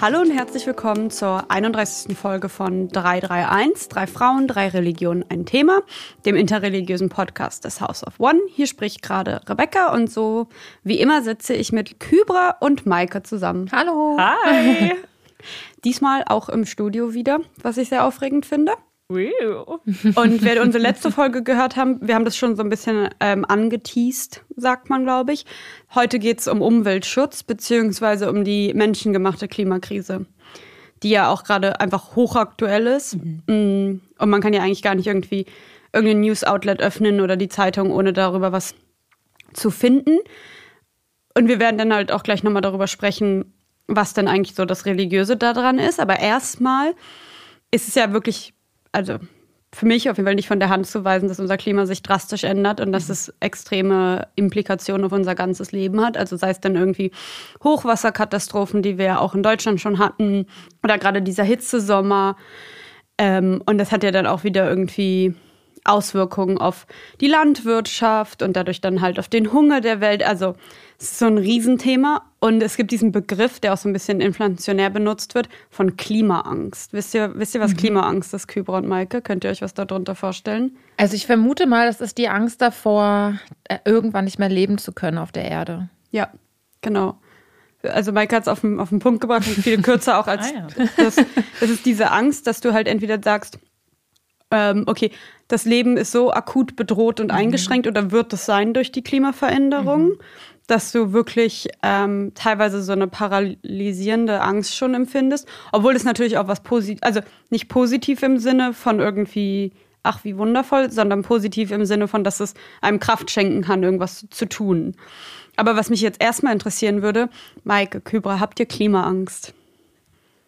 Hallo und herzlich willkommen zur 31. Folge von 331, drei Frauen, drei Religionen, ein Thema, dem interreligiösen Podcast des House of One. Hier spricht gerade Rebecca und so wie immer sitze ich mit Kybra und Maike zusammen. Hallo. Hi. Diesmal auch im Studio wieder, was ich sehr aufregend finde. Und wer unsere letzte Folge gehört haben, wir haben das schon so ein bisschen ähm, angeteased, sagt man, glaube ich. Heute geht es um Umweltschutz beziehungsweise um die menschengemachte Klimakrise, die ja auch gerade einfach hochaktuell ist. Mhm. Mm, und man kann ja eigentlich gar nicht irgendwie irgendein News-Outlet öffnen oder die Zeitung, ohne darüber was zu finden. Und wir werden dann halt auch gleich nochmal darüber sprechen, was denn eigentlich so das Religiöse daran ist. Aber erstmal ist es ja wirklich also für mich auf jeden Fall nicht von der Hand zu weisen, dass unser Klima sich drastisch ändert und dass mhm. es extreme Implikationen auf unser ganzes Leben hat. Also sei es dann irgendwie Hochwasserkatastrophen, die wir auch in Deutschland schon hatten, oder gerade dieser Hitzesommer. Ähm, und das hat ja dann auch wieder irgendwie Auswirkungen auf die Landwirtschaft und dadurch dann halt auf den Hunger der Welt. Also es ist so ein Riesenthema. Und es gibt diesen Begriff, der auch so ein bisschen inflationär benutzt wird, von Klimaangst. Wisst ihr, wisst ihr was mhm. Klimaangst ist, Kybra und Maike? Könnt ihr euch was darunter vorstellen? Also ich vermute mal, das ist die Angst davor, äh, irgendwann nicht mehr leben zu können auf der Erde. Ja, genau. Also Maike hat es auf den, auf den Punkt gebracht und viel kürzer auch als ah, ja. das. Das ist diese Angst, dass du halt entweder sagst, ähm, okay, das Leben ist so akut bedroht und mhm. eingeschränkt oder wird es sein durch die Klimaveränderung, mhm. dass du wirklich ähm, teilweise so eine paralysierende Angst schon empfindest, obwohl es natürlich auch was positiv, also nicht positiv im Sinne von irgendwie ach wie wundervoll, sondern positiv im Sinne von, dass es einem Kraft schenken kann, irgendwas zu tun. Aber was mich jetzt erstmal interessieren würde, Maike, Kybra, habt ihr Klimaangst?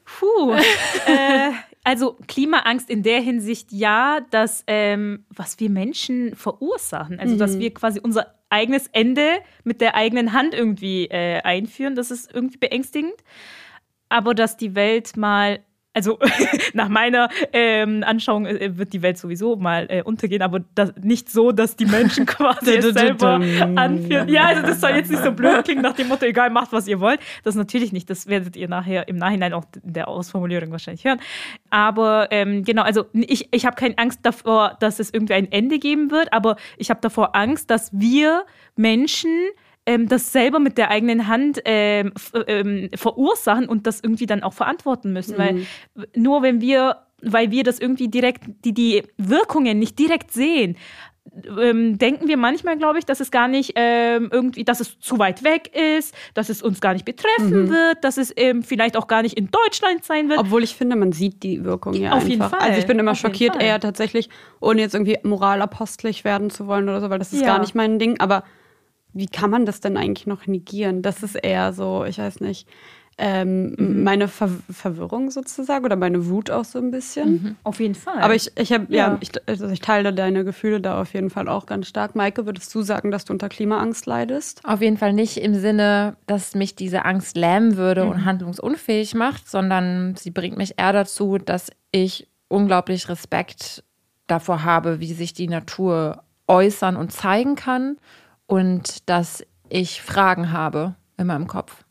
Puh. äh, also Klimaangst in der Hinsicht ja, dass ähm, was wir Menschen verursachen, also mhm. dass wir quasi unser eigenes Ende mit der eigenen Hand irgendwie äh, einführen, das ist irgendwie beängstigend. Aber dass die Welt mal also nach meiner ähm, Anschauung äh, wird die Welt sowieso mal äh, untergehen, aber das, nicht so, dass die Menschen quasi selber anführen. Ja, also das soll jetzt nicht so blöd klingen nach dem Motto, egal, macht, was ihr wollt. Das natürlich nicht. Das werdet ihr nachher im Nachhinein auch in der Ausformulierung wahrscheinlich hören. Aber ähm, genau, also ich, ich habe keine Angst davor, dass es irgendwie ein Ende geben wird, aber ich habe davor Angst, dass wir Menschen ähm, das selber mit der eigenen Hand ähm, ähm, verursachen und das irgendwie dann auch verantworten müssen. Mhm. Weil nur wenn wir, weil wir das irgendwie direkt, die, die Wirkungen nicht direkt sehen, ähm, denken wir manchmal, glaube ich, dass es gar nicht ähm, irgendwie, dass es zu weit weg ist, dass es uns gar nicht betreffen mhm. wird, dass es ähm, vielleicht auch gar nicht in Deutschland sein wird. Obwohl ich finde, man sieht die Wirkung ja Auf einfach. jeden Fall. Also ich bin immer Auf schockiert, eher tatsächlich, ohne jetzt irgendwie moralapostlich werden zu wollen oder so, weil das ist ja. gar nicht mein Ding. Aber wie kann man das denn eigentlich noch negieren? Das ist eher so, ich weiß nicht, ähm, mhm. meine Ver Verwirrung sozusagen oder meine Wut auch so ein bisschen. Mhm. Auf jeden Fall. Aber ich, ich habe, ja, ja ich, also ich teile deine Gefühle da auf jeden Fall auch ganz stark. Maike, würdest du sagen, dass du unter Klimaangst leidest? Auf jeden Fall nicht im Sinne, dass mich diese Angst lähmen würde mhm. und handlungsunfähig macht, sondern sie bringt mich eher dazu, dass ich unglaublich Respekt davor habe, wie sich die Natur äußern und zeigen kann und dass ich Fragen habe in meinem Kopf,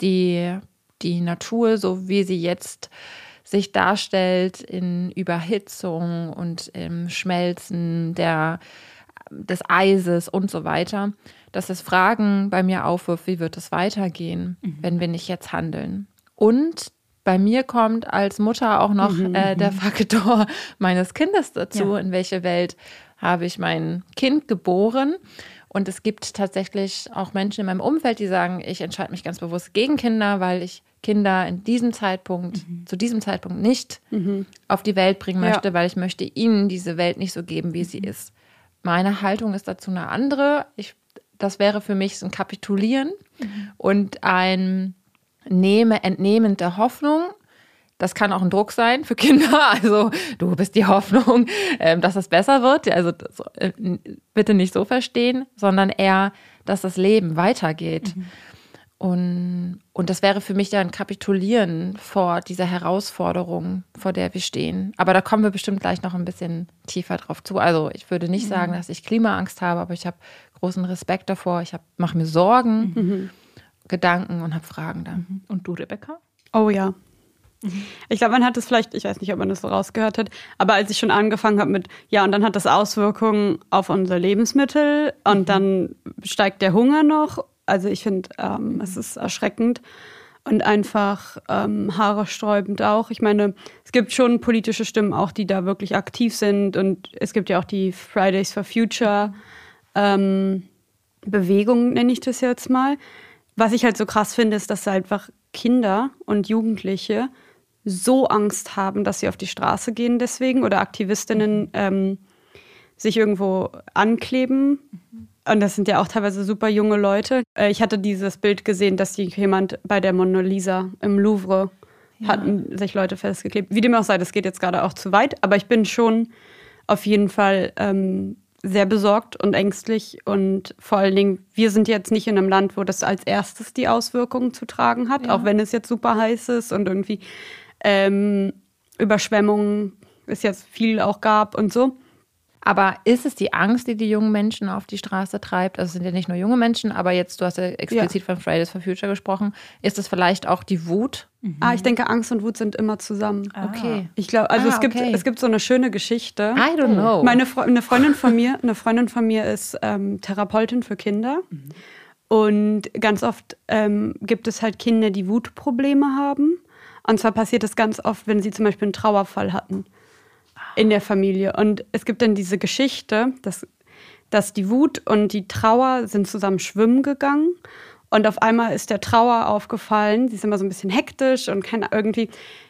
die die Natur, so wie sie jetzt sich darstellt in Überhitzung und im Schmelzen der, des Eises und so weiter, dass es Fragen bei mir aufwirft, wie wird es weitergehen, mhm. wenn wir nicht jetzt handeln. Und bei mir kommt als Mutter auch noch mhm. äh, der mhm. Faktor meines Kindes dazu, ja. in welche Welt habe ich mein Kind geboren. Und es gibt tatsächlich auch Menschen in meinem Umfeld, die sagen, ich entscheide mich ganz bewusst gegen Kinder, weil ich Kinder in diesem Zeitpunkt, mhm. zu diesem Zeitpunkt nicht mhm. auf die Welt bringen möchte, ja. weil ich möchte ihnen diese Welt nicht so geben, wie mhm. sie ist. Meine Haltung ist dazu eine andere. Ich, das wäre für mich so ein Kapitulieren mhm. und ein Nehme, Entnehmen der Hoffnung das kann auch ein Druck sein für Kinder. Also du bist die Hoffnung, ähm, dass es besser wird. Also äh, bitte nicht so verstehen, sondern eher, dass das Leben weitergeht. Mhm. Und, und das wäre für mich ja ein Kapitulieren vor dieser Herausforderung, vor der wir stehen. Aber da kommen wir bestimmt gleich noch ein bisschen tiefer drauf zu. Also ich würde nicht mhm. sagen, dass ich Klimaangst habe, aber ich habe großen Respekt davor. Ich mache mir Sorgen, mhm. Gedanken und habe Fragen da. Und du, Rebecca? Oh ja, Ich glaube, man hat es vielleicht, ich weiß nicht, ob man das so rausgehört hat, aber als ich schon angefangen habe mit, ja, und dann hat das Auswirkungen auf unsere Lebensmittel und mhm. dann steigt der Hunger noch. Also ich finde, ähm, es ist erschreckend und einfach ähm, haaresträubend auch. Ich meine, es gibt schon politische Stimmen auch, die da wirklich aktiv sind und es gibt ja auch die Fridays for Future ähm, Bewegung, nenne ich das jetzt mal. Was ich halt so krass finde, ist, dass einfach Kinder und Jugendliche so Angst haben, dass sie auf die Straße gehen deswegen oder Aktivistinnen ähm, sich irgendwo ankleben. Und das sind ja auch teilweise super junge Leute. Äh, ich hatte dieses Bild gesehen, dass jemand bei der Mona Lisa im Louvre ja. hatten sich Leute festgeklebt. Wie dem auch sei, das geht jetzt gerade auch zu weit, aber ich bin schon auf jeden Fall ähm, sehr besorgt und ängstlich und vor allen Dingen, wir sind jetzt nicht in einem Land, wo das als erstes die Auswirkungen zu tragen hat, ja. auch wenn es jetzt super heiß ist und irgendwie ähm, Überschwemmungen es jetzt viel auch gab und so. Aber ist es die Angst, die die jungen Menschen auf die Straße treibt? Also es sind ja nicht nur junge Menschen, aber jetzt, du hast ja explizit ja. von Fridays for Future gesprochen. Ist es vielleicht auch die Wut? Mhm. Ah, ich denke, Angst und Wut sind immer zusammen. Ah. Okay. Ich glaube, also ah, es, gibt, okay. es gibt so eine schöne Geschichte. I don't know. Meine Fre eine Freundin von mir, eine Freundin von mir ist ähm, Therapeutin für Kinder. Mhm. Und ganz oft ähm, gibt es halt Kinder, die Wutprobleme haben. Und zwar passiert das ganz oft, wenn sie zum Beispiel einen Trauerfall hatten in der Familie. Und es gibt dann diese Geschichte, dass, dass die Wut und die Trauer sind zusammen schwimmen gegangen. Und auf einmal ist der Trauer aufgefallen. Sie ist immer so ein bisschen hektisch und kann irgendwie.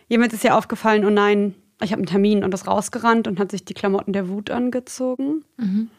Jemand ist ja aufgefallen, oh nein, ich habe einen Termin und ist rausgerannt und hat sich die Klamotten der Wut angezogen. Mhm.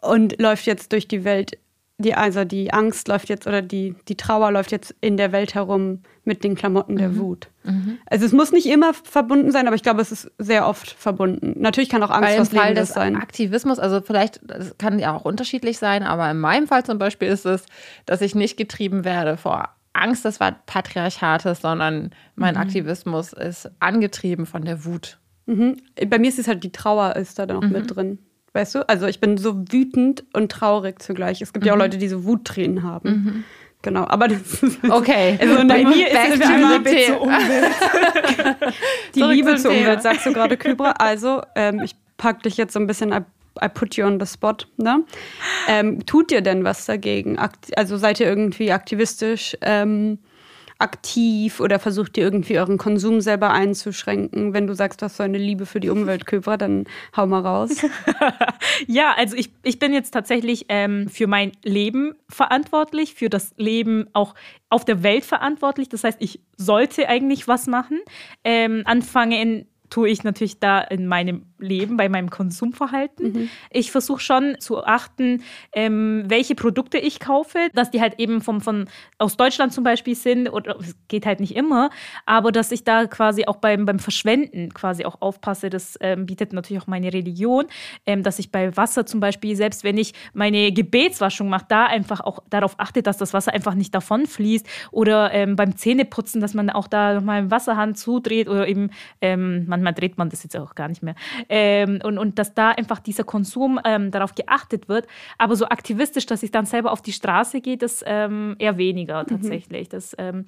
Und läuft jetzt durch die Welt die, also die Angst läuft jetzt oder die, die Trauer läuft jetzt in der Welt herum mit den Klamotten mhm. der Wut. Mhm. Also es muss nicht immer verbunden sein, aber ich glaube, es ist sehr oft verbunden. Natürlich kann auch Angst Weil was Fall des sein. Aktivismus, also vielleicht, das kann ja auch unterschiedlich sein, aber in meinem Fall zum Beispiel ist es, dass ich nicht getrieben werde vor Angst des Patriarchates, sondern mein mhm. Aktivismus ist angetrieben von der Wut. Mhm. Bei mir ist es halt die Trauer ist da noch mhm. mit drin. Weißt du? Also ich bin so wütend und traurig zugleich. Es gibt mhm. ja auch mhm. Leute, die so Wuttränen haben. Mhm. Genau, aber das ist okay. Also bei mir ist es die Liebe zur Umwelt. die Liebe zur Umwelt, sagst du gerade, Kybra. Also ähm, ich pack dich jetzt so ein bisschen I, I put you on the spot. Ne? Ähm, tut ihr denn was dagegen? Also seid ihr irgendwie aktivistisch? Ähm, aktiv oder versucht ihr irgendwie euren Konsum selber einzuschränken? Wenn du sagst, du hast so eine Liebe für die Umwelt, Köbra, dann hau mal raus. ja, also ich, ich bin jetzt tatsächlich ähm, für mein Leben verantwortlich, für das Leben auch auf der Welt verantwortlich. Das heißt, ich sollte eigentlich was machen. Ähm, anfangen tue ich natürlich da in meinem Leben, bei meinem Konsumverhalten. Mhm. Ich versuche schon zu achten, ähm, welche Produkte ich kaufe, dass die halt eben vom, von, aus Deutschland zum Beispiel sind, oder es geht halt nicht immer, aber dass ich da quasi auch beim, beim Verschwenden quasi auch aufpasse. Das ähm, bietet natürlich auch meine Religion, ähm, dass ich bei Wasser zum Beispiel, selbst wenn ich meine Gebetswaschung mache, da einfach auch darauf achte, dass das Wasser einfach nicht davon fließt oder ähm, beim Zähneputzen, dass man auch da nochmal im Wasserhahn zudreht oder eben ähm, man manchmal dreht man das jetzt auch gar nicht mehr. Ähm, und, und dass da einfach dieser Konsum ähm, darauf geachtet wird. Aber so aktivistisch, dass ich dann selber auf die Straße gehe, das ähm, eher weniger mhm. tatsächlich. Mhm. Das, ähm,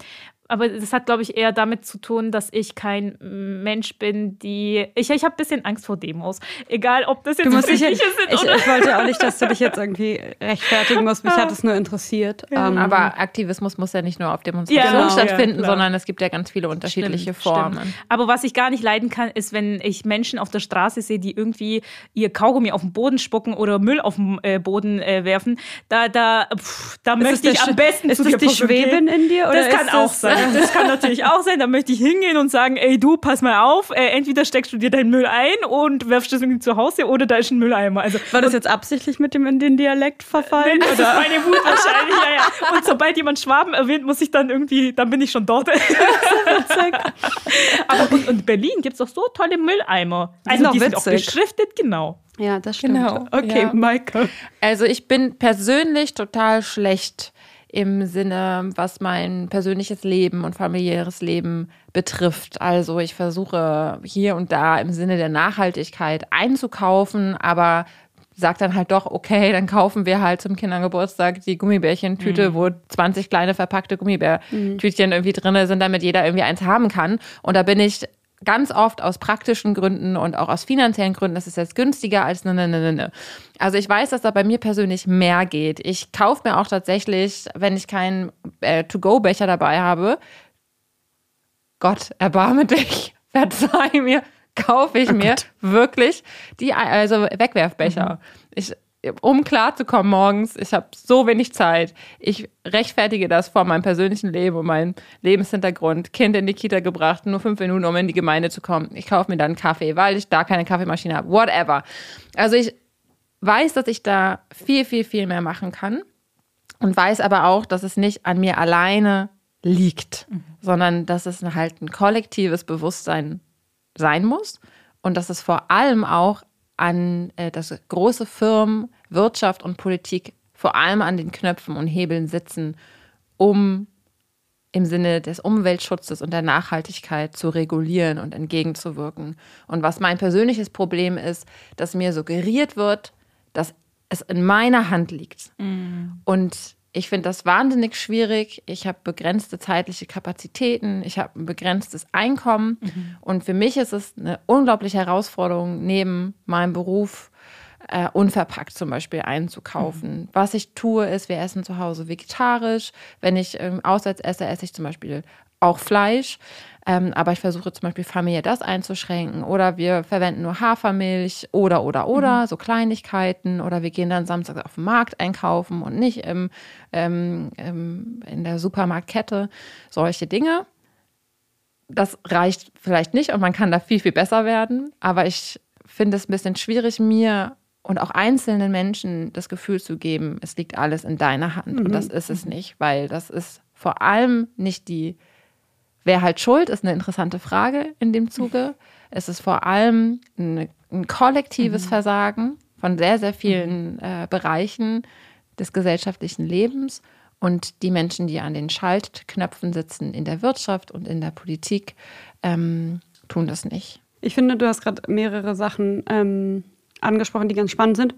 aber das hat, glaube ich, eher damit zu tun, dass ich kein Mensch bin, die. Ich, ich habe ein bisschen Angst vor Demos. Egal, ob das jetzt politische sind ich, oder. Ich wollte auch nicht, dass du dich jetzt irgendwie rechtfertigen musst. Mich hat es nur interessiert. Ja. Ähm, aber Aktivismus muss ja nicht nur auf Demonstrationen ja, stattfinden, ja, sondern es gibt ja ganz viele unterschiedliche stimmt, Formen. Stimmt. Aber was ich gar nicht leiden kann, ist, wenn ich Menschen auf der Straße sehe, die irgendwie ihr Kaugummi auf den Boden spucken oder Müll auf den äh, Boden äh, werfen. Da, da, pff, da möchte ich am besten ist zu das die Schweben in dir? Oder das kann auch sein. Das kann natürlich auch sein. Da möchte ich hingehen und sagen, ey du, pass mal auf, äh, entweder steckst du dir deinen Müll ein und werfst das irgendwie zu Hause oder da ist ein Mülleimer. Also, War das jetzt absichtlich mit dem in den Dialekt verfallen? Das oder? ist meine Wut wahrscheinlich, ja, ja. Und sobald jemand Schwaben erwähnt, muss ich dann irgendwie, dann bin ich schon dort. Aber und, und Berlin gibt es auch so tolle Mülleimer. Also die, die sind auch beschriftet, genau. Ja, das stimmt. Genau. Okay, ja. Maike. Also ich bin persönlich total schlecht im Sinne, was mein persönliches Leben und familiäres Leben betrifft. Also ich versuche hier und da im Sinne der Nachhaltigkeit einzukaufen, aber sage dann halt doch, okay, dann kaufen wir halt zum Kindergeburtstag die Gummibärchentüte, mhm. wo 20 kleine verpackte Gummibärtütchen mhm. irgendwie drin sind, damit jeder irgendwie eins haben kann. Und da bin ich ganz oft aus praktischen Gründen und auch aus finanziellen Gründen, das ist jetzt günstiger als ne, ne, ne, ne. ne. Also ich weiß, dass da bei mir persönlich mehr geht. Ich kaufe mir auch tatsächlich, wenn ich keinen äh, To-Go-Becher dabei habe, Gott, erbarme dich, verzeih mir, kaufe ich oh mir wirklich die also Wegwerfbecher. Mhm. Ich um klarzukommen morgens, ich habe so wenig Zeit. Ich rechtfertige das vor meinem persönlichen Leben und meinem Lebenshintergrund. Kind in die Kita gebracht, nur fünf Minuten, um in die Gemeinde zu kommen. Ich kaufe mir dann einen Kaffee, weil ich da keine Kaffeemaschine habe. Whatever. Also ich weiß, dass ich da viel, viel, viel mehr machen kann und weiß aber auch, dass es nicht an mir alleine liegt, mhm. sondern dass es halt ein kollektives Bewusstsein sein muss und dass es vor allem auch an äh, dass große Firmen, Wirtschaft und Politik vor allem an den Knöpfen und Hebeln sitzen, um im Sinne des Umweltschutzes und der Nachhaltigkeit zu regulieren und entgegenzuwirken. Und was mein persönliches Problem ist, dass mir suggeriert wird, dass es in meiner Hand liegt. Mhm. Und ich finde das wahnsinnig schwierig. Ich habe begrenzte zeitliche Kapazitäten, ich habe ein begrenztes Einkommen. Mhm. Und für mich ist es eine unglaubliche Herausforderung, neben meinem Beruf äh, unverpackt zum Beispiel einzukaufen. Mhm. Was ich tue, ist, wir essen zu Hause vegetarisch. Wenn ich ähm, auswärts esse, esse ich zum Beispiel auch Fleisch. Ähm, aber ich versuche zum Beispiel Familie das einzuschränken. Oder wir verwenden nur Hafermilch oder, oder, oder, mhm. so Kleinigkeiten. Oder wir gehen dann samstags auf den Markt einkaufen und nicht im, ähm, im, in der Supermarktkette. Solche Dinge. Das reicht vielleicht nicht und man kann da viel, viel besser werden. Aber ich finde es ein bisschen schwierig, mir und auch einzelnen Menschen das Gefühl zu geben, es liegt alles in deiner Hand. Mhm. Und das ist es mhm. nicht, weil das ist vor allem nicht die Wer halt schuld, ist eine interessante Frage in dem Zuge. Es ist vor allem ein, ein kollektives mhm. Versagen von sehr, sehr vielen mhm. äh, Bereichen des gesellschaftlichen Lebens. Und die Menschen, die an den Schaltknöpfen sitzen in der Wirtschaft und in der Politik, ähm, tun das nicht. Ich finde, du hast gerade mehrere Sachen ähm, angesprochen, die ganz spannend sind,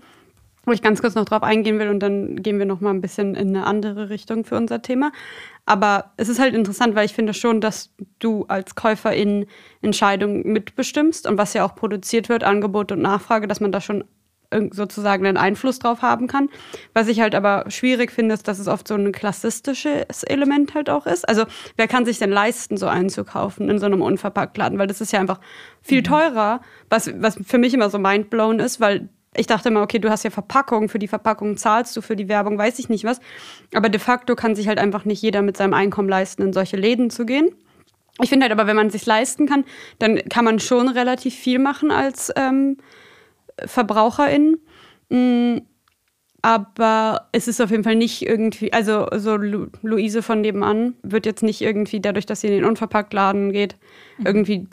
wo ich ganz kurz noch drauf eingehen will und dann gehen wir noch mal ein bisschen in eine andere Richtung für unser Thema. Aber es ist halt interessant, weil ich finde schon, dass du als Käuferin Entscheidungen mitbestimmst und was ja auch produziert wird, Angebot und Nachfrage, dass man da schon sozusagen einen Einfluss drauf haben kann. Was ich halt aber schwierig finde, ist, dass es oft so ein klassistisches Element halt auch ist. Also wer kann sich denn leisten, so einzukaufen in so einem Unverpacktladen? Weil das ist ja einfach viel mhm. teurer, was, was für mich immer so mindblown ist, weil ich dachte immer, okay, du hast ja Verpackung, für die Verpackung zahlst du, für die Werbung weiß ich nicht was. Aber de facto kann sich halt einfach nicht jeder mit seinem Einkommen leisten, in solche Läden zu gehen. Ich finde halt aber, wenn man es sich leisten kann, dann kann man schon relativ viel machen als ähm, Verbraucherin. Mhm. Aber es ist auf jeden Fall nicht irgendwie, also so Lu Luise von nebenan wird jetzt nicht irgendwie dadurch, dass sie in den Unverpacktladen geht, mhm. irgendwie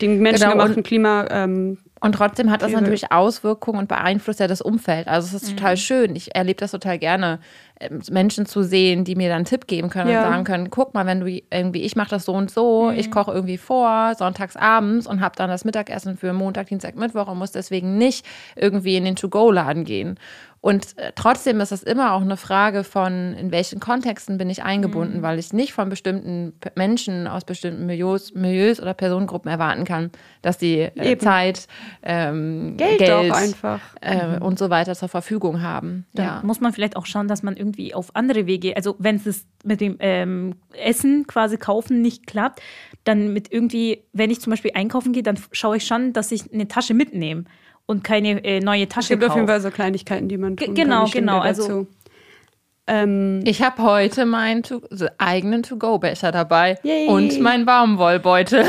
den menschengemachten genau, Klima ähm, und trotzdem hat das natürlich Auswirkungen und beeinflusst ja das Umfeld. Also es ist mhm. total schön. Ich erlebe das total gerne, ähm, Menschen zu sehen, die mir dann einen Tipp geben können ja. und sagen können, guck mal, wenn du irgendwie, ich mache das so und so, mhm. ich koche irgendwie vor, sonntags abends und habe dann das Mittagessen für Montag, Dienstag, Mittwoch und muss deswegen nicht irgendwie in den To-Go-Laden gehen. Und äh, trotzdem ist es immer auch eine Frage von, in welchen Kontexten bin ich eingebunden, mhm. weil ich nicht von bestimmten Menschen aus bestimmten Milieus, Milieus oder Personengruppen erwarten kann, dass die äh, Zeit, ähm, Geld, Geld einfach äh, mhm. und so weiter zur Verfügung haben. Da ja. muss man vielleicht auch schauen, dass man irgendwie auf andere Wege, also wenn es mit dem ähm, Essen quasi kaufen nicht klappt, dann mit irgendwie, wenn ich zum Beispiel einkaufen gehe, dann schaue ich schon, dass ich eine Tasche mitnehme und keine äh, neue Tasche Es gibt auf jeden Fall so Kleinigkeiten, die man tun G genau, kann. Genau, genau. Also ähm, ich habe heute meinen to so eigenen To-Go-Becher dabei Yay. und meinen Baumwollbeutel.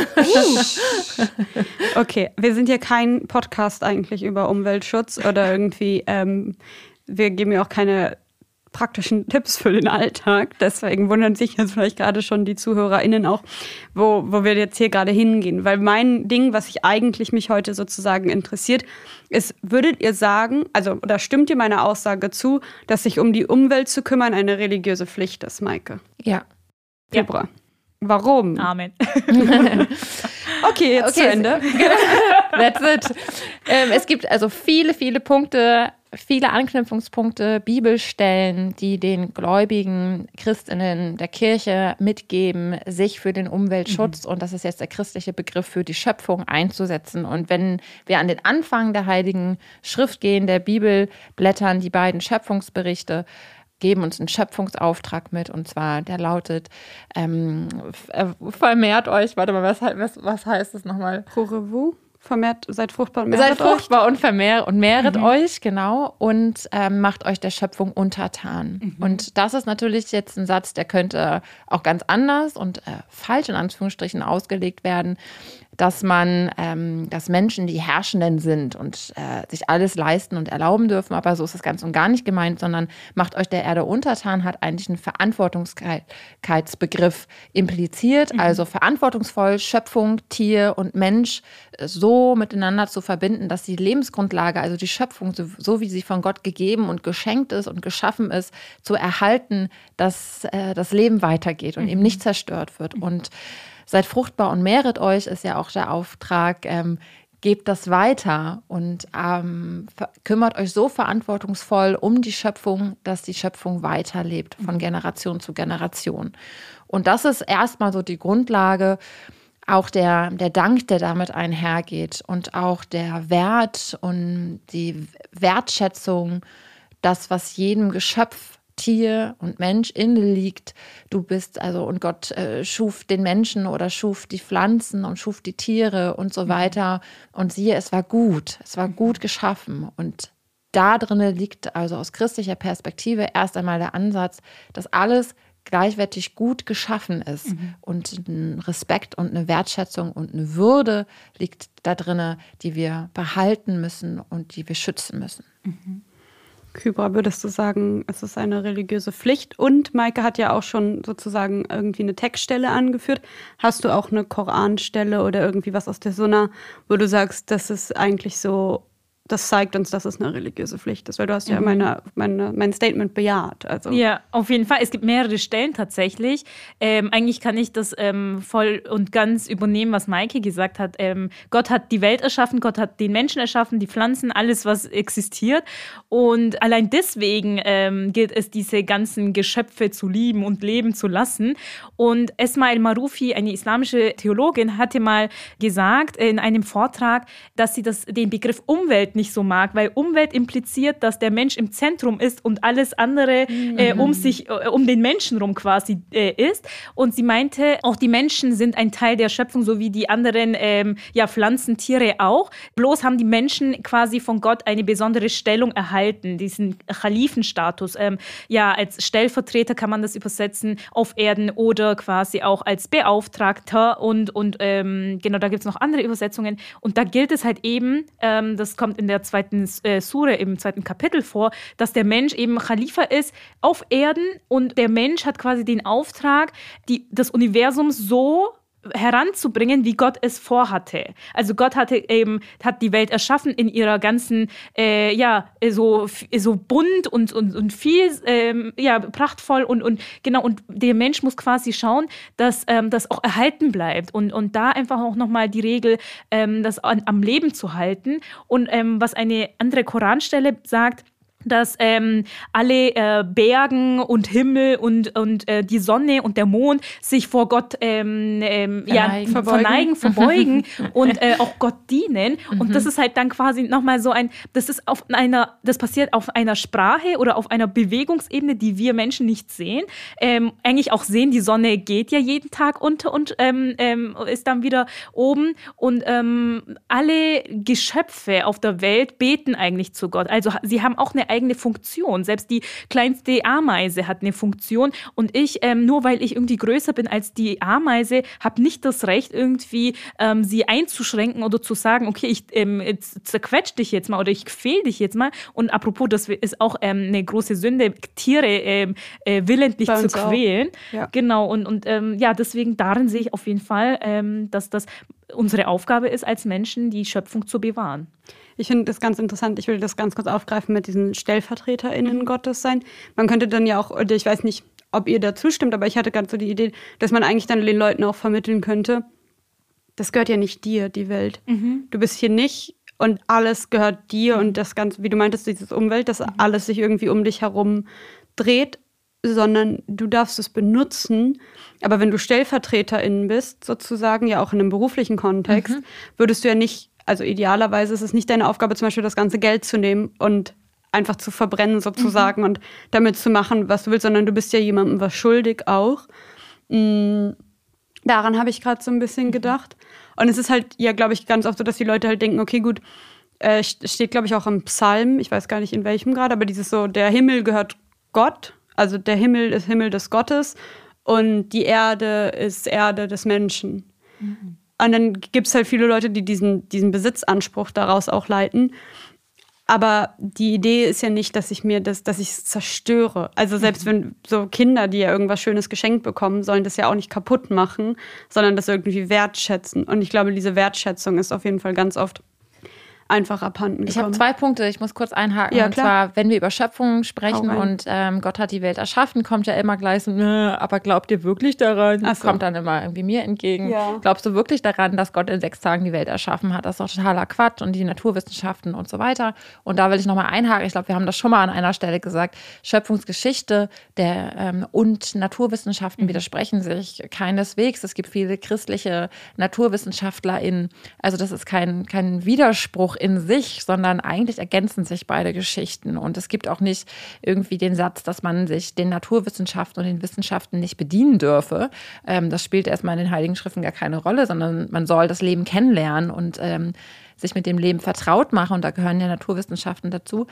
okay, wir sind ja kein Podcast eigentlich über Umweltschutz oder irgendwie, ähm, wir geben ja auch keine praktischen Tipps für den Alltag. Deswegen wundern sich jetzt vielleicht gerade schon die ZuhörerInnen auch, wo, wo wir jetzt hier gerade hingehen. Weil mein Ding, was ich eigentlich mich heute sozusagen interessiert, ist, würdet ihr sagen, also, oder stimmt ihr meiner Aussage zu, dass sich um die Umwelt zu kümmern eine religiöse Pflicht ist, Maike? Ja. Februar. Ja. Warum? Amen. Okay, jetzt okay, zu Ende. That's it. Ähm, es gibt also viele, viele Punkte, viele Anknüpfungspunkte, Bibelstellen, die den gläubigen Christinnen der Kirche mitgeben, sich für den Umweltschutz, mhm. und das ist jetzt der christliche Begriff für die Schöpfung, einzusetzen. Und wenn wir an den Anfang der Heiligen Schrift gehen, der Bibel blättern, die beiden Schöpfungsberichte, geben uns einen Schöpfungsauftrag mit und zwar der lautet ähm, äh, vermehrt euch, warte mal, was, was, was heißt das nochmal? Korevu? Vermehrt, seid fruchtbar und mehret Seid fruchtbar euch. und vermehrt und mehret mhm. euch, genau, und ähm, macht euch der Schöpfung untertan. Mhm. Und das ist natürlich jetzt ein Satz, der könnte auch ganz anders und äh, falsch in Anführungsstrichen ausgelegt werden dass man, ähm, dass Menschen die Herrschenden sind und äh, sich alles leisten und erlauben dürfen. Aber so ist das ganz und gar nicht gemeint, sondern macht euch der Erde untertan, hat eigentlich einen Verantwortlichkeitsbegriff impliziert. Mhm. Also verantwortungsvoll Schöpfung, Tier und Mensch äh, so miteinander zu verbinden, dass die Lebensgrundlage, also die Schöpfung, so, so wie sie von Gott gegeben und geschenkt ist und geschaffen ist, zu erhalten, dass äh, das Leben weitergeht und mhm. eben nicht zerstört wird. Und seid fruchtbar und mehret euch, ist ja auch der Auftrag. Ähm, gebt das weiter und ähm, kümmert euch so verantwortungsvoll um die Schöpfung, dass die Schöpfung weiterlebt von mhm. Generation zu Generation. Und das ist erstmal so die Grundlage, auch der, der Dank, der damit einhergeht und auch der Wert und die Wertschätzung, das, was jedem Geschöpf Tier und Mensch inne liegt. Du bist also, und Gott äh, schuf den Menschen oder schuf die Pflanzen und schuf die Tiere und so mhm. weiter. Und siehe, es war gut, es war gut geschaffen. Und da drin liegt also aus christlicher Perspektive erst einmal der Ansatz, dass alles gleichwertig gut geschaffen ist mhm. und ein Respekt und eine Wertschätzung und eine Würde liegt da drin, die wir behalten müssen und die wir schützen müssen. Mhm. Kybra, würdest du sagen, es ist eine religiöse Pflicht? Und Maike hat ja auch schon sozusagen irgendwie eine Textstelle angeführt. Hast du auch eine Koranstelle oder irgendwie was aus der Sunna, wo du sagst, das ist eigentlich so das zeigt uns, dass es eine religiöse Pflicht ist, weil du hast ja mhm. meine, meine, mein Statement bejaht. Also. Ja, auf jeden Fall. Es gibt mehrere Stellen tatsächlich. Ähm, eigentlich kann ich das ähm, voll und ganz übernehmen, was Maike gesagt hat. Ähm, Gott hat die Welt erschaffen, Gott hat den Menschen erschaffen, die Pflanzen, alles, was existiert. Und allein deswegen ähm, gilt es, diese ganzen Geschöpfe zu lieben und leben zu lassen. Und Esmail Marufi, eine islamische Theologin, hatte mal gesagt in einem Vortrag, dass sie das, den Begriff Umwelt nicht so mag, weil Umwelt impliziert, dass der Mensch im Zentrum ist und alles andere mhm. äh, um sich, äh, um den Menschen rum quasi äh, ist. Und sie meinte, auch die Menschen sind ein Teil der Schöpfung, so wie die anderen ähm, ja, Pflanzen, Tiere auch. Bloß haben die Menschen quasi von Gott eine besondere Stellung erhalten, diesen Khalifenstatus. Ähm, ja, als Stellvertreter kann man das übersetzen auf Erden oder quasi auch als Beauftragter und, und ähm, genau, da gibt es noch andere Übersetzungen. Und da gilt es halt eben, ähm, das kommt der zweiten äh, Sure, im zweiten Kapitel vor, dass der Mensch eben Khalifa ist auf Erden und der Mensch hat quasi den Auftrag, die, das Universum so heranzubringen, wie Gott es vorhatte. Also Gott hatte eben hat die Welt erschaffen in ihrer ganzen äh, ja so so bunt und und, und viel ähm, ja prachtvoll und und genau und der Mensch muss quasi schauen, dass ähm, das auch erhalten bleibt und und da einfach auch noch mal die Regel ähm, das an, am Leben zu halten und ähm, was eine andere Koranstelle sagt dass ähm, alle äh, Bergen und Himmel und, und äh, die Sonne und der Mond sich vor Gott ähm, ähm, verneigen, ja, verbeugen. verneigen, verbeugen und äh, auch Gott dienen. Mhm. Und das ist halt dann quasi nochmal so ein, das ist auf einer, das passiert auf einer Sprache oder auf einer Bewegungsebene, die wir Menschen nicht sehen. Ähm, eigentlich auch sehen, die Sonne geht ja jeden Tag unter und ähm, ähm, ist dann wieder oben. Und alle Geschöpfe auf der Welt beten eigentlich zu Gott. Also sie haben auch eine eigene Funktion. Selbst die kleinste Ameise hat eine Funktion. Und ich, ähm, nur weil ich irgendwie größer bin als die Ameise, habe nicht das Recht, irgendwie ähm, sie einzuschränken oder zu sagen, okay, ich ähm, zerquetsch dich jetzt mal oder ich quäl dich jetzt mal. Und apropos, das ist auch ähm, eine große Sünde, Tiere ähm, äh, willentlich zu quälen. Ja. Genau, und, und ähm, ja, deswegen darin sehe ich auf jeden Fall, dass das unsere Aufgabe ist, als Menschen die Schöpfung zu bewahren. Ich finde das ganz interessant. Ich will das ganz kurz aufgreifen mit diesen StellvertreterInnen mhm. Gottes sein. Man könnte dann ja auch, oder ich weiß nicht, ob ihr da zustimmt, aber ich hatte ganz so die Idee, dass man eigentlich dann den Leuten auch vermitteln könnte, das gehört ja nicht dir, die Welt. Mhm. Du bist hier nicht und alles gehört dir mhm. und das Ganze, wie du meintest, dieses Umwelt, dass mhm. alles sich irgendwie um dich herum dreht, sondern du darfst es benutzen. Aber wenn du StellvertreterInnen bist, sozusagen, ja auch in einem beruflichen Kontext, mhm. würdest du ja nicht, also idealerweise ist es nicht deine Aufgabe, zum Beispiel das ganze Geld zu nehmen und einfach zu verbrennen sozusagen mhm. und damit zu machen, was du willst, sondern du bist ja jemandem was schuldig auch. Mhm. Daran habe ich gerade so ein bisschen mhm. gedacht. Und es ist halt, ja, glaube ich, ganz oft so, dass die Leute halt denken, okay, gut, äh, steht, glaube ich, auch im Psalm, ich weiß gar nicht in welchem gerade, aber dieses so, der Himmel gehört Gott, also der Himmel ist Himmel des Gottes und die Erde ist Erde des Menschen. Mhm. Und dann gibt es halt viele Leute, die diesen, diesen Besitzanspruch daraus auch leiten. Aber die Idee ist ja nicht, dass ich mir das, dass ich es zerstöre. Also selbst mhm. wenn so Kinder, die ja irgendwas Schönes geschenkt bekommen, sollen das ja auch nicht kaputt machen, sondern das irgendwie wertschätzen. Und ich glaube, diese Wertschätzung ist auf jeden Fall ganz oft einfach abhanden gekommen. Ich habe zwei Punkte, ich muss kurz einhaken. Ja, und zwar, wenn wir über Schöpfung sprechen und ähm, Gott hat die Welt erschaffen, kommt ja immer gleich so, aber glaubt ihr wirklich daran? Das so. kommt dann immer irgendwie mir entgegen. Ja. Glaubst du wirklich daran, dass Gott in sechs Tagen die Welt erschaffen hat? Das ist doch totaler Quatsch und die Naturwissenschaften und so weiter. Und da will ich nochmal einhaken. Ich glaube, wir haben das schon mal an einer Stelle gesagt. Schöpfungsgeschichte der, ähm, und Naturwissenschaften mhm. widersprechen sich keineswegs. Es gibt viele christliche NaturwissenschaftlerInnen. Also das ist kein, kein Widerspruch in sich, sondern eigentlich ergänzen sich beide Geschichten. Und es gibt auch nicht irgendwie den Satz, dass man sich den Naturwissenschaften und den Wissenschaften nicht bedienen dürfe. Ähm, das spielt erstmal in den Heiligen Schriften gar keine Rolle, sondern man soll das Leben kennenlernen und ähm, sich mit dem Leben vertraut machen. Und da gehören ja Naturwissenschaften dazu.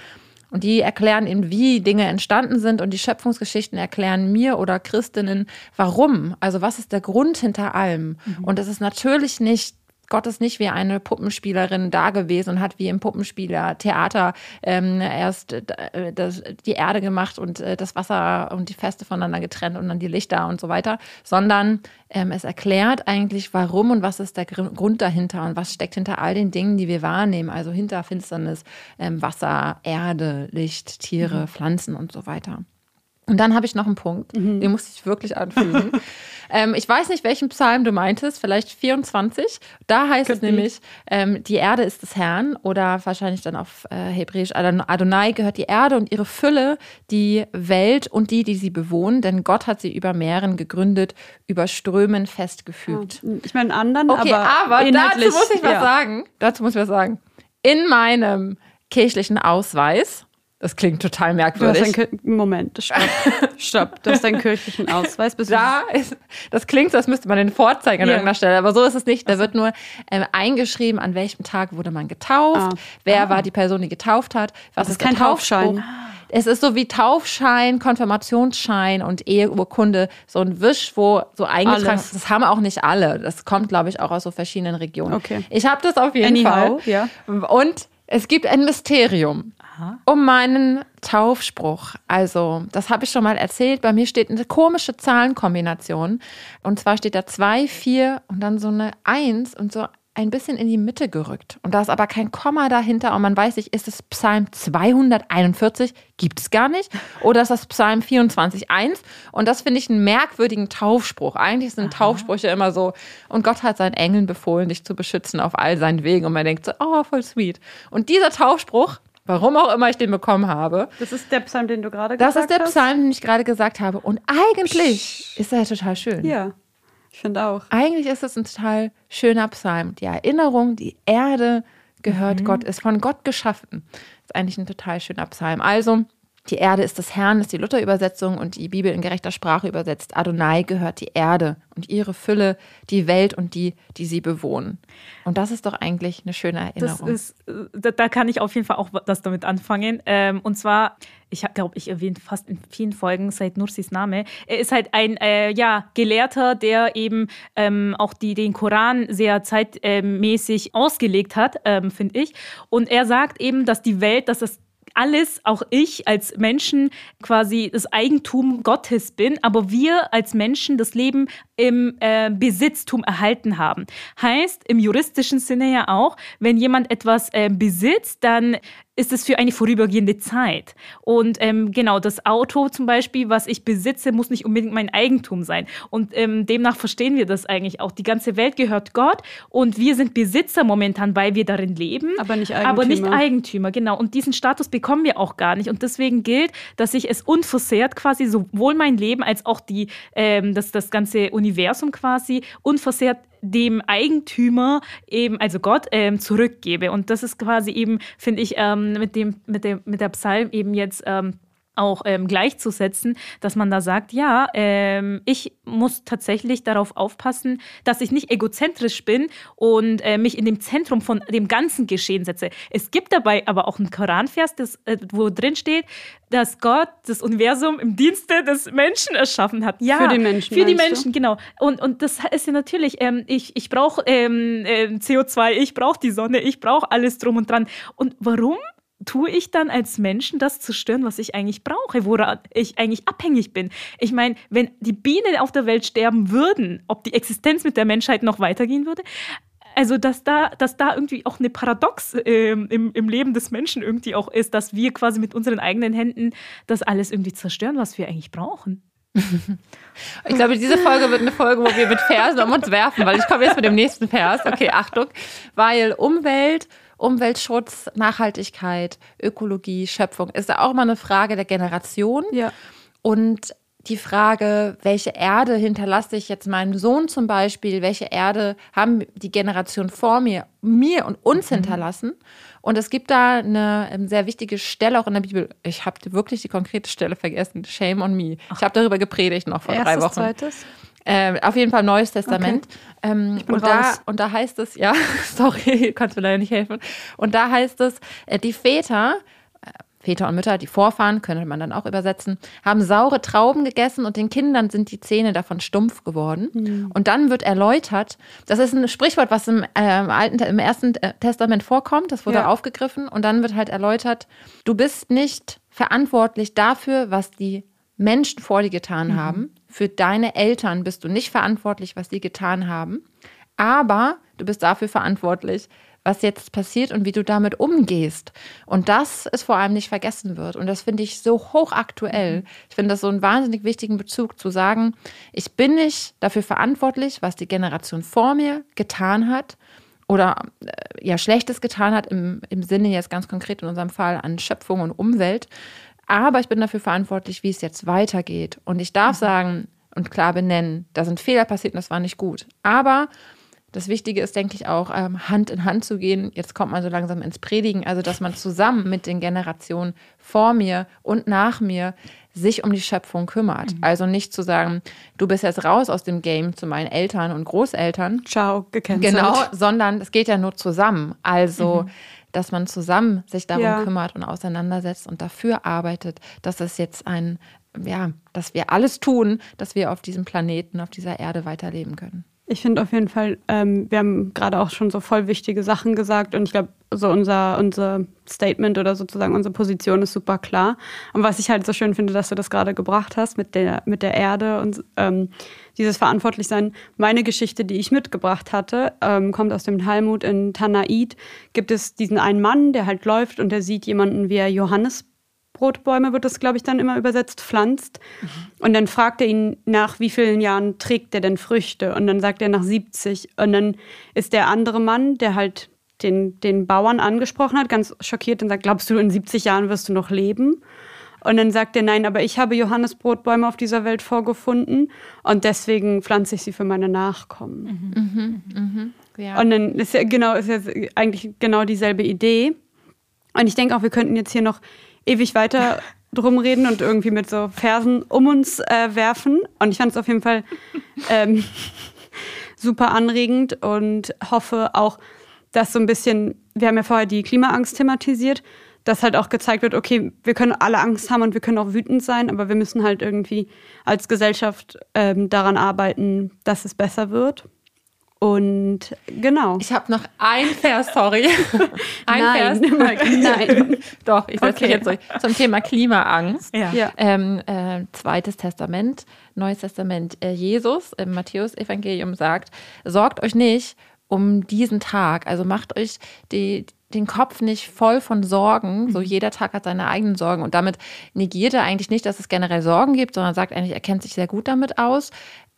Und die erklären eben, wie Dinge entstanden sind. Und die Schöpfungsgeschichten erklären mir oder Christinnen, warum. Also was ist der Grund hinter allem? Mhm. Und es ist natürlich nicht Gott ist nicht wie eine Puppenspielerin da gewesen und hat wie im Puppenspieler Theater ähm, erst äh, das, die Erde gemacht und äh, das Wasser und die Feste voneinander getrennt und dann die Lichter und so weiter, sondern ähm, es erklärt eigentlich, warum und was ist der Grund dahinter und was steckt hinter all den Dingen, die wir wahrnehmen, also hinter Finsternis, ähm, Wasser, Erde, Licht, Tiere, mhm. Pflanzen und so weiter. Und dann habe ich noch einen Punkt, mhm. den muss ich wirklich anfügen. ähm, ich weiß nicht, welchen Psalm du meintest, vielleicht 24. Da heißt Könnte es nämlich, ähm, die Erde ist des Herrn oder wahrscheinlich dann auf äh, Hebräisch Adonai gehört die Erde und ihre Fülle, die Welt und die, die sie bewohnen, denn Gott hat sie über Meeren gegründet, über Strömen festgefügt. Ja, ich meine anderen, okay, aber, aber dazu muss ich was ja. sagen. Dazu muss ich was sagen. In meinem kirchlichen Ausweis das klingt total merkwürdig. Du hast Moment, stopp. stopp. Du hast deinen kirchlichen Ausweis. Bist da ist, das klingt so, als müsste man den vorzeigen an ja. irgendeiner Stelle. Aber so ist es nicht. Da wird nur ähm, eingeschrieben, an welchem Tag wurde man getauft, ah. wer ah. war die Person, die getauft hat, was das ist, ist kein Taufschein. Es ist so wie Taufschein, Konfirmationsschein und Eheurkunde, so ein Wisch, wo so eingetragen ist. Das haben auch nicht alle. Das kommt, glaube ich, auch aus so verschiedenen Regionen. Okay. Ich habe das auf jeden Anyhow, Fall. Ja. Und es gibt ein Mysterium. Aha. um meinen Taufspruch. Also, das habe ich schon mal erzählt. Bei mir steht eine komische Zahlenkombination. Und zwar steht da 2, 4 und dann so eine 1 und so ein bisschen in die Mitte gerückt. Und da ist aber kein Komma dahinter und man weiß nicht, ist es Psalm 241? Gibt es gar nicht. Oder ist das Psalm 24,1? Und das finde ich einen merkwürdigen Taufspruch. Eigentlich sind Aha. Taufsprüche immer so, und Gott hat seinen Engeln befohlen, dich zu beschützen auf all seinen Wegen. Und man denkt so, oh, voll sweet. Und dieser Taufspruch Warum auch immer ich den bekommen habe. Das ist der Psalm, den du gerade gesagt hast. Das ist der hast? Psalm, den ich gerade gesagt habe. Und eigentlich Psch. ist er ja total schön. Ja, ich finde auch. Eigentlich ist es ein total schöner Psalm. Die Erinnerung, die Erde gehört mhm. Gott, ist von Gott geschaffen. Ist eigentlich ein total schöner Psalm. Also, die Erde ist des Herrn, ist die Luther-Übersetzung und die Bibel in gerechter Sprache übersetzt. Adonai gehört die Erde und ihre Fülle, die Welt und die, die sie bewohnen. Und das ist doch eigentlich eine schöne Erinnerung. Das ist, äh, da, kann ich auf jeden Fall auch das damit anfangen. Ähm, und zwar, ich glaube, ich erwähne fast in vielen Folgen Said Nursis Name. Er ist halt ein äh, ja, Gelehrter, der eben ähm, auch die, den Koran sehr zeitmäßig ausgelegt hat, ähm, finde ich. Und er sagt eben, dass die Welt, dass das alles, auch ich als Menschen, quasi das Eigentum Gottes bin, aber wir als Menschen das Leben im äh, Besitztum erhalten haben. Heißt im juristischen Sinne ja auch, wenn jemand etwas äh, besitzt, dann ist es für eine vorübergehende Zeit. Und ähm, genau, das Auto zum Beispiel, was ich besitze, muss nicht unbedingt mein Eigentum sein. Und ähm, demnach verstehen wir das eigentlich auch. Die ganze Welt gehört Gott und wir sind Besitzer momentan, weil wir darin leben. Aber nicht Eigentümer. Aber nicht Eigentümer, genau. Und diesen Status bekommen wir auch gar nicht. Und deswegen gilt, dass ich es unversehrt quasi sowohl mein Leben als auch die, ähm, das, das ganze Universum quasi unversehrt dem Eigentümer eben, also Gott, ähm, zurückgebe. Und das ist quasi eben, finde ich, ähm, mit, dem, mit, der, mit der Psalm eben jetzt ähm, auch ähm, gleichzusetzen, dass man da sagt, ja, ähm, ich muss tatsächlich darauf aufpassen, dass ich nicht egozentrisch bin und äh, mich in dem Zentrum von dem ganzen Geschehen setze. Es gibt dabei aber auch einen Koranvers, das, äh, wo drin steht, dass Gott das Universum im Dienste des Menschen erschaffen hat. Ja, für die Menschen. Für die Menschen, du? genau. Und, und das ist ja natürlich, ähm, ich, ich brauche ähm, äh, CO2, ich brauche die Sonne, ich brauche alles drum und dran. Und warum? Tue ich dann als Menschen das zerstören, was ich eigentlich brauche, woran ich eigentlich abhängig bin? Ich meine, wenn die Bienen auf der Welt sterben würden, ob die Existenz mit der Menschheit noch weitergehen würde? Also, dass da, dass da irgendwie auch eine Paradox äh, im, im Leben des Menschen irgendwie auch ist, dass wir quasi mit unseren eigenen Händen das alles irgendwie zerstören, was wir eigentlich brauchen. Ich glaube, diese Folge wird eine Folge, wo wir mit Versen um uns werfen, weil ich komme jetzt mit dem nächsten Vers. Okay, Achtung. Weil Umwelt Umweltschutz, Nachhaltigkeit, Ökologie, Schöpfung ist da auch immer eine Frage der Generation. Ja. Und die Frage, welche Erde hinterlasse ich jetzt meinem Sohn zum Beispiel, welche Erde haben die Generation vor mir, mir und uns mhm. hinterlassen. Und es gibt da eine ähm, sehr wichtige Stelle auch in der Bibel. Ich habe wirklich die konkrete Stelle vergessen. Shame on me. Ich habe darüber gepredigt noch vor Erstes, drei Wochen. Zweites? Äh, auf jeden Fall Neues Testament. Okay. Ähm, und, da, und da heißt es, ja, sorry, kannst mir leider nicht helfen. Und da heißt es, äh, die Väter, äh, Väter und Mütter, die Vorfahren, könnte man dann auch übersetzen, haben saure Trauben gegessen und den Kindern sind die Zähne davon stumpf geworden. Mhm. Und dann wird erläutert, das ist ein Sprichwort, was im, äh, Alten, im Ersten äh, Testament vorkommt, das wurde ja. aufgegriffen und dann wird halt erläutert, du bist nicht verantwortlich dafür, was die Menschen vor dir getan mhm. haben. Für deine Eltern bist du nicht verantwortlich, was sie getan haben. Aber du bist dafür verantwortlich, was jetzt passiert und wie du damit umgehst. Und das ist vor allem nicht vergessen wird. Und das finde ich so hochaktuell. Mhm. Ich finde das so einen wahnsinnig wichtigen Bezug zu sagen, ich bin nicht dafür verantwortlich, was die Generation vor mir getan hat oder äh, ja Schlechtes getan hat im, im Sinne jetzt ganz konkret in unserem Fall an Schöpfung und Umwelt, aber ich bin dafür verantwortlich, wie es jetzt weitergeht. Und ich darf mhm. sagen und klar benennen, da sind Fehler passiert und das war nicht gut. Aber das Wichtige ist, denke ich, auch ähm, Hand in Hand zu gehen. Jetzt kommt man so langsam ins Predigen, also dass man zusammen mit den Generationen vor mir und nach mir sich um die Schöpfung kümmert. Mhm. Also nicht zu sagen, du bist jetzt raus aus dem Game zu meinen Eltern und Großeltern. Ciao, gecancelt. Genau, sondern es geht ja nur zusammen. Also mhm dass man zusammen sich darum ja. kümmert und auseinandersetzt und dafür arbeitet, dass es jetzt ein, ja, dass wir alles tun, dass wir auf diesem Planeten, auf dieser Erde weiterleben können. Ich finde auf jeden Fall, ähm, wir haben gerade auch schon so voll wichtige Sachen gesagt und ich glaube, so unser, unser Statement oder sozusagen unsere Position ist super klar. Und was ich halt so schön finde, dass du das gerade gebracht hast mit der, mit der Erde und ähm, dieses Verantwortlichsein. Meine Geschichte, die ich mitgebracht hatte, ähm, kommt aus dem Talmud in Tanaid. Gibt es diesen einen Mann, der halt läuft und der sieht jemanden, wie er Johannes Brotbäume wird das, glaube ich, dann immer übersetzt, pflanzt. Mhm. Und dann fragt er ihn, nach wie vielen Jahren trägt er denn Früchte? Und dann sagt er nach 70. Und dann ist der andere Mann, der halt den, den Bauern angesprochen hat, ganz schockiert und sagt, glaubst du, in 70 Jahren wirst du noch leben? Und dann sagt er, nein, aber ich habe Johannesbrotbäume auf dieser Welt vorgefunden und deswegen pflanze ich sie für meine Nachkommen. Mhm. Mhm. Mhm. Ja. Und dann ist ja genau, ist ja eigentlich genau dieselbe Idee. Und ich denke auch, wir könnten jetzt hier noch ewig weiter drum reden und irgendwie mit so Versen um uns äh, werfen. Und ich fand es auf jeden Fall ähm, super anregend und hoffe auch, dass so ein bisschen, wir haben ja vorher die Klimaangst thematisiert, dass halt auch gezeigt wird, okay, wir können alle Angst haben und wir können auch wütend sein, aber wir müssen halt irgendwie als Gesellschaft ähm, daran arbeiten, dass es besser wird. Und genau. Ich habe noch ein Vers, sorry. ein Nein. Vers. Nein. Doch, ich setze okay. jetzt durch. Zum Thema Klimaangst. Ja. ja. Ähm, äh, Zweites Testament, Neues Testament. Äh, Jesus im Matthäus-Evangelium sagt: Sorgt euch nicht um diesen Tag. Also macht euch die, den Kopf nicht voll von Sorgen. So mhm. jeder Tag hat seine eigenen Sorgen. Und damit negiert er eigentlich nicht, dass es generell Sorgen gibt, sondern sagt eigentlich, er kennt sich sehr gut damit aus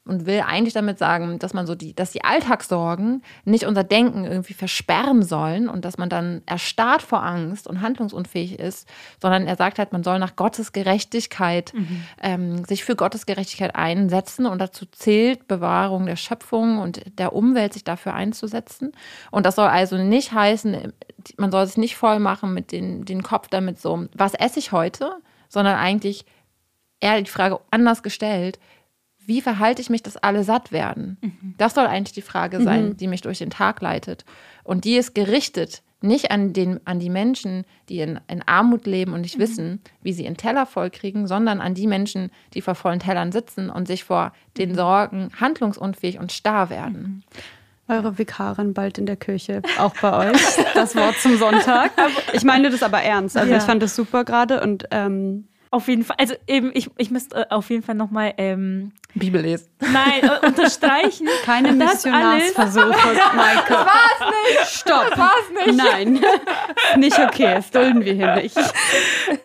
und will eigentlich damit sagen, dass man so die, dass die Alltagssorgen nicht unser Denken irgendwie versperren sollen und dass man dann erstarrt vor Angst und handlungsunfähig ist, sondern er sagt halt, man soll nach Gottes Gerechtigkeit mhm. ähm, sich für Gottes Gerechtigkeit einsetzen und dazu zählt Bewahrung der Schöpfung und der Umwelt, sich dafür einzusetzen. Und das soll also nicht heißen, man soll sich nicht voll machen mit den, den Kopf damit so, was esse ich heute, sondern eigentlich eher die Frage anders gestellt, wie verhalte ich mich, dass alle satt werden? Mhm. Das soll eigentlich die Frage sein, mhm. die mich durch den Tag leitet. Und die ist gerichtet nicht an, den, an die Menschen, die in, in Armut leben und nicht mhm. wissen, wie sie ihren Teller vollkriegen, sondern an die Menschen, die vor vollen Tellern sitzen und sich vor den mhm. Sorgen handlungsunfähig und starr werden. Mhm. Eure Vikarin bald in der Kirche, auch bei euch. Das Wort zum Sonntag. Ich meine das aber ernst. Also ja. ich fand das super gerade und ähm auf jeden Fall. Also eben, ich, ich müsste auf jeden Fall nochmal ähm, Bibel lesen. Nein, äh, unterstreichen. Keine Missionarsversuche, Maike. Das war's nicht. Stopp. Das war's nicht. Nein. nicht okay. Das dulden wir hier nicht.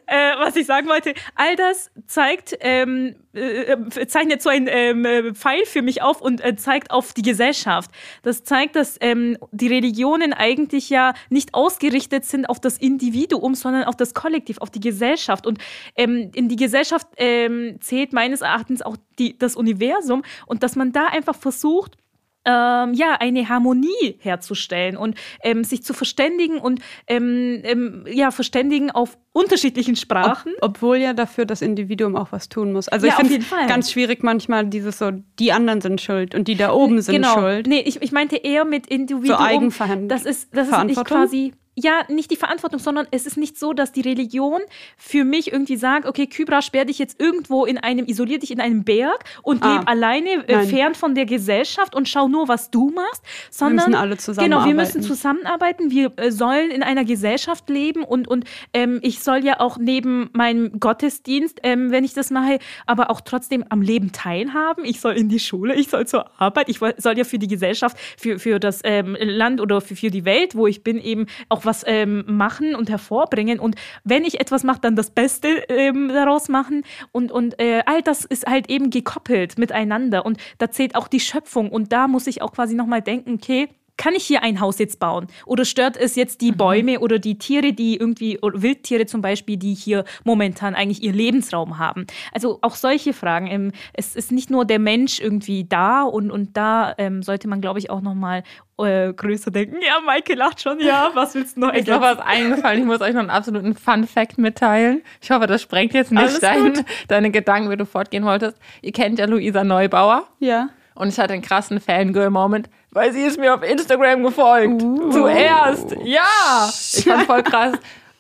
Äh, was ich sagen wollte, all das zeigt, ähm, äh, zeichnet so ein ähm, Pfeil für mich auf und äh, zeigt auf die Gesellschaft. Das zeigt, dass ähm, die Religionen eigentlich ja nicht ausgerichtet sind auf das Individuum, sondern auf das Kollektiv, auf die Gesellschaft. Und ähm, in die Gesellschaft ähm, zählt meines Erachtens auch die, das Universum und dass man da einfach versucht, ähm, ja, eine Harmonie herzustellen und ähm, sich zu verständigen und ähm, ähm ja, verständigen auf unterschiedlichen Sprachen. Ob, obwohl ja dafür das Individuum auch was tun muss. Also ja, ich finde es ganz schwierig manchmal dieses so, die anderen sind schuld und die da oben sind genau. schuld. Nee, ich, ich meinte eher mit Individuum. So Eigenverhandlung. Das ist, das ist nicht quasi ja, nicht die Verantwortung, sondern es ist nicht so, dass die Religion für mich irgendwie sagt, okay, Kybra, sperr dich jetzt irgendwo in einem, isolier dich in einem Berg und ah, leb alleine äh, fern von der Gesellschaft und schau nur, was du machst, sondern wir müssen alle zusammenarbeiten. Genau, wir müssen zusammenarbeiten, wir äh, sollen in einer Gesellschaft leben und, und ähm, ich soll ja auch neben meinem Gottesdienst, ähm, wenn ich das mache, aber auch trotzdem am Leben teilhaben. Ich soll in die Schule, ich soll zur Arbeit, ich soll ja für die Gesellschaft, für, für das ähm, Land oder für, für die Welt, wo ich bin, eben auch auch was ähm, machen und hervorbringen. Und wenn ich etwas mache, dann das Beste ähm, daraus machen. Und, und äh, all das ist halt eben gekoppelt miteinander. Und da zählt auch die Schöpfung. Und da muss ich auch quasi nochmal denken, okay, kann ich hier ein Haus jetzt bauen? Oder stört es jetzt die mhm. Bäume oder die Tiere, die irgendwie, Wildtiere zum Beispiel, die hier momentan eigentlich ihr Lebensraum haben? Also auch solche Fragen. Ähm, es ist nicht nur der Mensch irgendwie da und, und da ähm, sollte man, glaube ich, auch nochmal äh, größer denken. Ja, Maike lacht schon, ja, was willst du noch Ich glaube, was eingefallen. Ich muss euch noch einen absoluten Fun-Fact mitteilen. Ich hoffe, das sprengt jetzt nicht dein, deine Gedanken, wie du fortgehen wolltest. Ihr kennt ja Luisa Neubauer. Ja. Und ich hatte einen krassen Fangirl-Moment, weil sie ist mir auf Instagram gefolgt. Uh. Zuerst. Ja. Ich fand voll krass.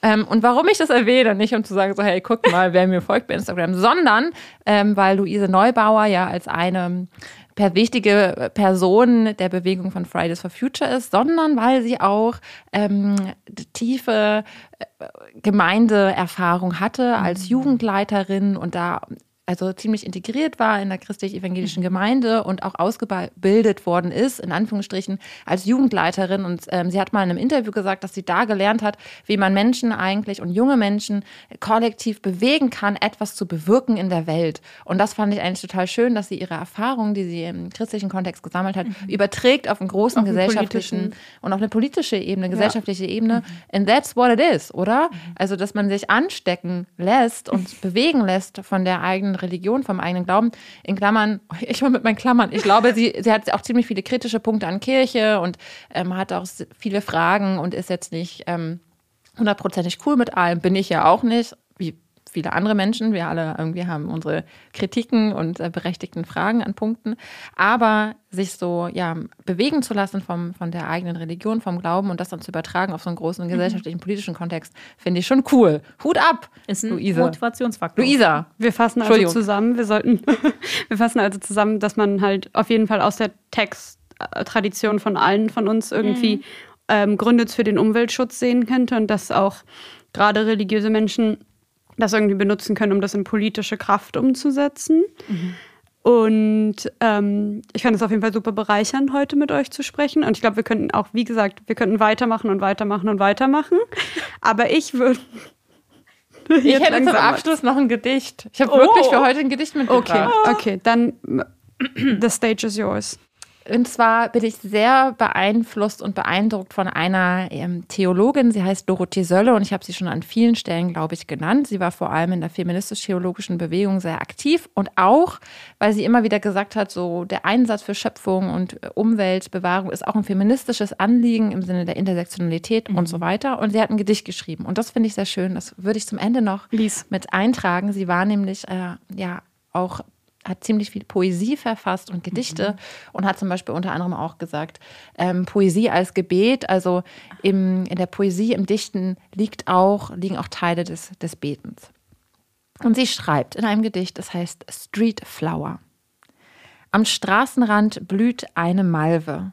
Ähm, und warum ich das erwähne, nicht um zu sagen, so, hey, guck mal, wer mir folgt bei Instagram, sondern ähm, weil Luise Neubauer ja als eine per wichtige Person der Bewegung von Fridays for Future ist, sondern weil sie auch ähm, tiefe äh, Gemeindeerfahrung hatte als mhm. Jugendleiterin und da also ziemlich integriert war in der christlich-evangelischen. Gemeinde und auch ausgebildet worden ist, in Anführungsstrichen, als Jugendleiterin. Und ähm, sie hat mal in einem Interview gesagt, dass sie da gelernt hat, wie man Menschen eigentlich und junge Menschen kollektiv bewegen kann, etwas zu bewirken in der Welt. Und das fand ich eigentlich total schön, dass sie ihre Erfahrungen, die sie im christlichen Kontext gesammelt hat, mhm. überträgt auf einen großen auf gesellschaftlichen und auf eine politische Ebene, gesellschaftliche ja. Ebene. Mhm. And that's what it is, oder? Mhm. Also, dass man sich anstecken lässt und bewegen lässt von der eigenen eigenen Religion, vom eigenen Glauben. In Klammern, ich war mit meinen Klammern. Ich glaube, sie, sie hat auch ziemlich viele kritische Punkte an Kirche und ähm, hat auch viele Fragen und ist jetzt nicht ähm, hundertprozentig ähm, cool mit allem. Bin ich ja auch nicht. Wie viele andere Menschen. Wir alle irgendwie haben unsere Kritiken und äh, berechtigten Fragen an Punkten. Aber sich so ja, bewegen zu lassen vom, von der eigenen Religion, vom Glauben und das dann zu übertragen auf so einen großen mhm. gesellschaftlichen, politischen Kontext, finde ich schon cool. Hut ab! Ist ein Luise. Motivationsfaktor. Luisa. Wir fassen also zusammen, wir sollten, wir fassen also zusammen, dass man halt auf jeden Fall aus der Texttradition von allen von uns irgendwie mhm. ähm, Gründe für den Umweltschutz sehen könnte und dass auch gerade religiöse Menschen das irgendwie benutzen können, um das in politische Kraft umzusetzen. Mhm. Und ähm, ich fand es auf jeden Fall super bereichernd, heute mit euch zu sprechen. Und ich glaube, wir könnten auch, wie gesagt, wir könnten weitermachen und weitermachen und weitermachen. Aber ich würde. Ich hätte zum Abschluss noch ein Gedicht. Ich habe oh. wirklich für heute ein Gedicht mitgebracht. Okay, okay, dann the stage is yours. Und zwar bin ich sehr beeinflusst und beeindruckt von einer ähm, Theologin. Sie heißt Dorothee Sölle und ich habe sie schon an vielen Stellen, glaube ich, genannt. Sie war vor allem in der feministisch-theologischen Bewegung sehr aktiv und auch, weil sie immer wieder gesagt hat, so der Einsatz für Schöpfung und äh, Umweltbewahrung ist auch ein feministisches Anliegen im Sinne der Intersektionalität mhm. und so weiter. Und sie hat ein Gedicht geschrieben und das finde ich sehr schön. Das würde ich zum Ende noch Lies. mit eintragen. Sie war nämlich äh, ja auch hat ziemlich viel Poesie verfasst und Gedichte mhm. und hat zum Beispiel unter anderem auch gesagt, ähm, Poesie als Gebet, also im, in der Poesie, im Dichten liegt auch, liegen auch Teile des, des Betens. Und sie schreibt in einem Gedicht, das heißt Street Flower. Am Straßenrand blüht eine Malve.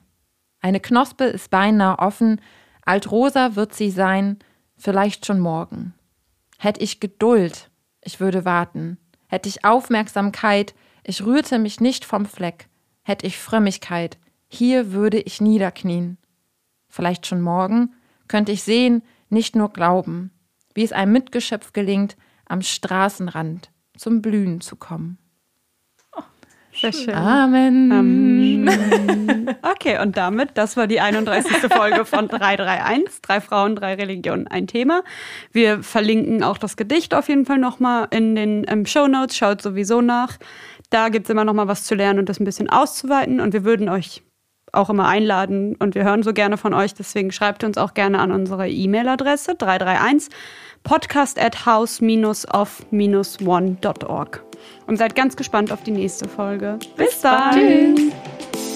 Eine Knospe ist beinahe offen, altrosa wird sie sein, vielleicht schon morgen. Hätt ich Geduld, ich würde warten, Hätte ich Aufmerksamkeit, ich rührte mich nicht vom Fleck. Hätte ich Frömmigkeit, hier würde ich niederknien. Vielleicht schon morgen könnte ich sehen, nicht nur glauben, wie es einem Mitgeschöpf gelingt, am Straßenrand zum Blühen zu kommen. Sehr schön. Amen. Amen. Okay, und damit, das war die 31. Folge von 331, drei Frauen, drei Religionen, ein Thema. Wir verlinken auch das Gedicht auf jeden Fall nochmal in den ähm, Show Notes. Schaut sowieso nach. Da gibt es immer nochmal was zu lernen und das ein bisschen auszuweiten. Und wir würden euch auch immer einladen und wir hören so gerne von euch. Deswegen schreibt uns auch gerne an unsere E-Mail-Adresse 331 podcast at house-of-one.org und seid ganz gespannt auf die nächste Folge. Bis, Bis dann. Tschüss.